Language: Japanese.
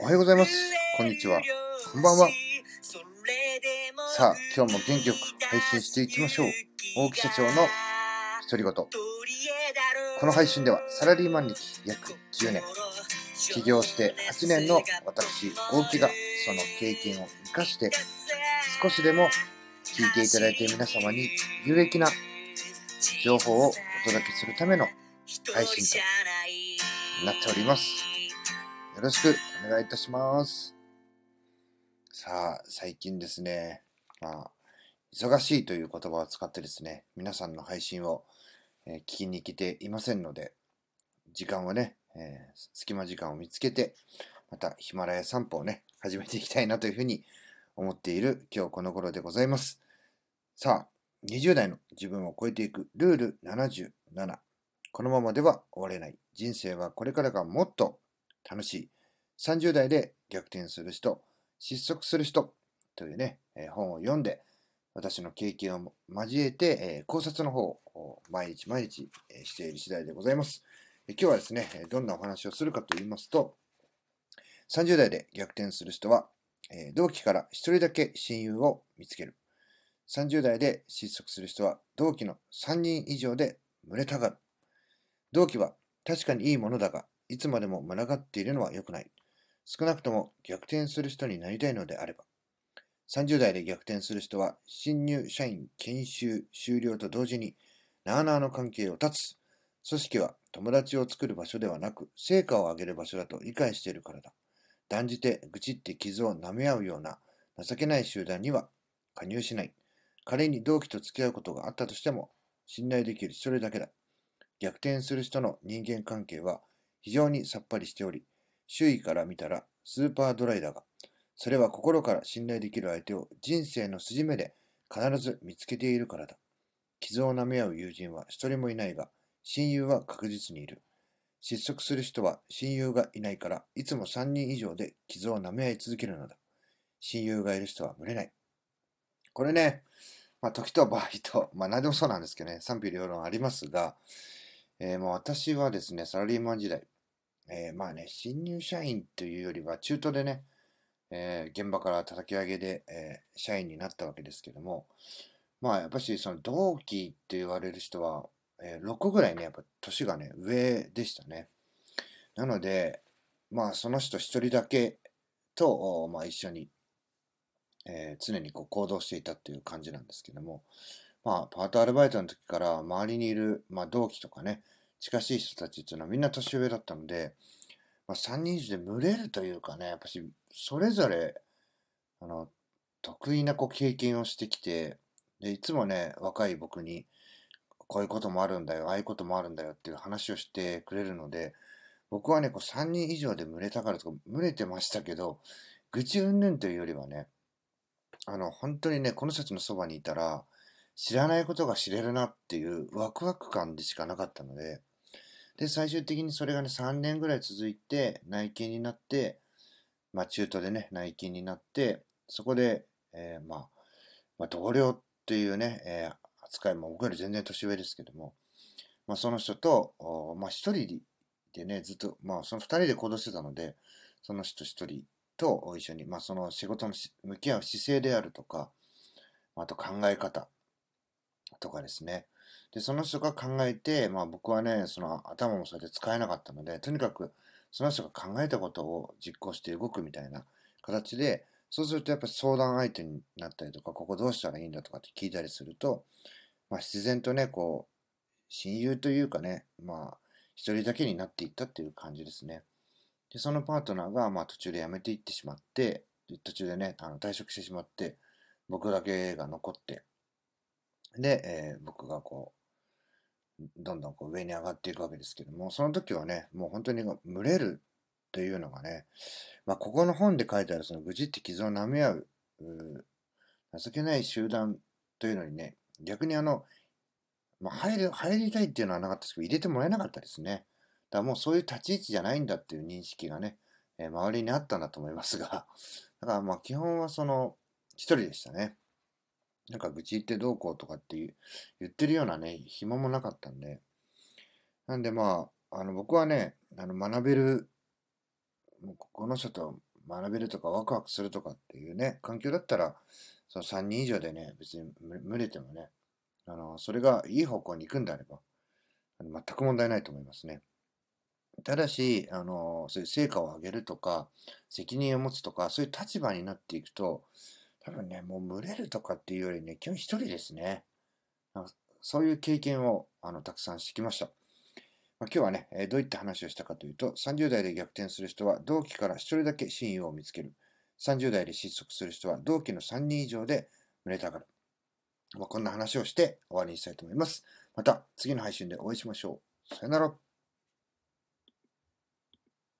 おはようございます。こんにちは。こんばんは。さあ、今日も元気よく配信していきましょう。大木社長の独り言。この配信ではサラリーマン歴約10年、起業して8年の私、大木がその経験を生かして少しでも聞いていただいている皆様に有益な情報をお届けするための配信となっております。よろしくお願いいたします。さあ、最近ですね、まあ、忙しいという言葉を使ってですね、皆さんの配信を、えー、聞きに来ていませんので、時間をね、えー、隙間時間を見つけて、またヒマラヤ散歩をね、始めていきたいなというふうに思っている今日この頃でございます。さあ、20代の自分を超えていくルール77。このままでは終われない。人生はこれからがもっと楽しい。30代で逆転する人、失速する人というね、え本を読んで、私の経験を交えて、え考察の方を毎日毎日、えしている次第でございます。今日はですね、どんなお話をするかと言いますと、30代で逆転する人は、え同期から1人だけ親友を見つける。30代で失速する人は、同期の3人以上で群れたがる。同期は確かにいいものだが、いつまでも群がっているのは良くない。少なくとも逆転する人になりたいのであれば。30代で逆転する人は、新入社員研修終了と同時に、なあなあの関係を断つ。組織は友達を作る場所ではなく、成果を上げる場所だと理解しているからだ。断じて愚痴って傷を舐め合うような情けない集団には加入しない。仮に同期と付き合うことがあったとしても、信頼できるそれだけだ。逆転する人の人間関係は非常にさっぱりしており、周囲から見たらスーパードライだが、それは心から信頼できる相手を人生の筋目で必ず見つけているからだ。傷を舐め合う友人は一人もいないが、親友は確実にいる。失速する人は親友がいないから、いつも3人以上で傷を舐め合い続けるのだ。親友がいる人は群れない。これね、まあ、時と場合と、まあ、何でもそうなんですけどね、賛否両論ありますが、えー、もう私はですね、サラリーマン時代、えー、まあね、新入社員というよりは、中途でね、えー、現場から叩き上げで、え社員になったわけですけども、まあやっぱしその同期って言われる人は、え6個ぐらいね、やっぱ年がね、上でしたね。なので、まあその人一人だけと、まあ一緒に、え常にこう行動していたっていう感じなんですけども、まあパートアルバイトの時から周りにいる、まあ、同期とかね、近しい人たちっていうのはみんな年上だったので、まあ、3人以上で群れるというかね、やっぱし、それぞれ、あの、得意なこう経験をしてきて、で、いつもね、若い僕に、こういうこともあるんだよ、ああいうこともあるんだよっていう話をしてくれるので、僕はね、こう3人以上で群れたからとか、群れてましたけど、愚痴云々というよりはね、あの、本当にね、この人たちのそばにいたら、知らないことが知れるなっていうワクワク感でしかなかったので、で、最終的にそれがね、3年ぐらい続いて、内勤になって、まあ、中途でね、内勤になって、そこで、えー、まあ、まあ、同僚っていうね、えー、扱いも僕より全然年上ですけども、まあ、その人と、まあ、一人でね、ずっと、まあ、その二人で行動してたので、その人一人と一緒に、まあ、その仕事の向き合う姿勢であるとか、あと考え方とかですね、で、その人が考えて、まあ僕はね、その頭もそれで使えなかったので、とにかくその人が考えたことを実行して動くみたいな形で、そうするとやっぱり相談相手になったりとか、ここどうしたらいいんだとかって聞いたりすると、まあ自然とね、こう、親友というかね、まあ一人だけになっていったっていう感じですね。で、そのパートナーがまあ途中で辞めていってしまって、途中でね、あの退職してしまって、僕だけが残って、で、えー、僕がこう、どんどんこう上に上がっていくわけですけども、その時はね、もう本当に群れるというのがね、まあ、ここの本で書いてあるその愚痴って傷を舐め合う、情けない集団というのにね、逆にあの、まあ、入る、入りたいっていうのはなかったですけど、入れてもらえなかったですね。だからもうそういう立ち位置じゃないんだっていう認識がね、えー、周りにあったんだと思いますが、だからまあ基本はその一人でしたね。なんか愚痴言ってどうこうとかって言ってるようなね、暇もなかったんで。なんでまあ、あの僕はね、あの学べるもうこの人と学べるとかワクワクするとかっていうね、環境だったら、その3人以上でね、別に群れてもね、あの、それがいい方向に行くんであれば、全く問題ないと思いますね。ただし、あの、そういう成果を上げるとか、責任を持つとか、そういう立場になっていくと、多分ね、もう群れるとかっていうよりね、基本一人ですね。そういう経験をあのたくさんしてきました。まあ、今日はね、えどういった話をしたかというと、30代で逆転する人は同期から1人だけ親友を見つける。30代で失速する人は同期の3人以上で群れたがる。まあ、こんな話をして終わりにしたいと思います。また次の配信でお会いしましょう。さよなら。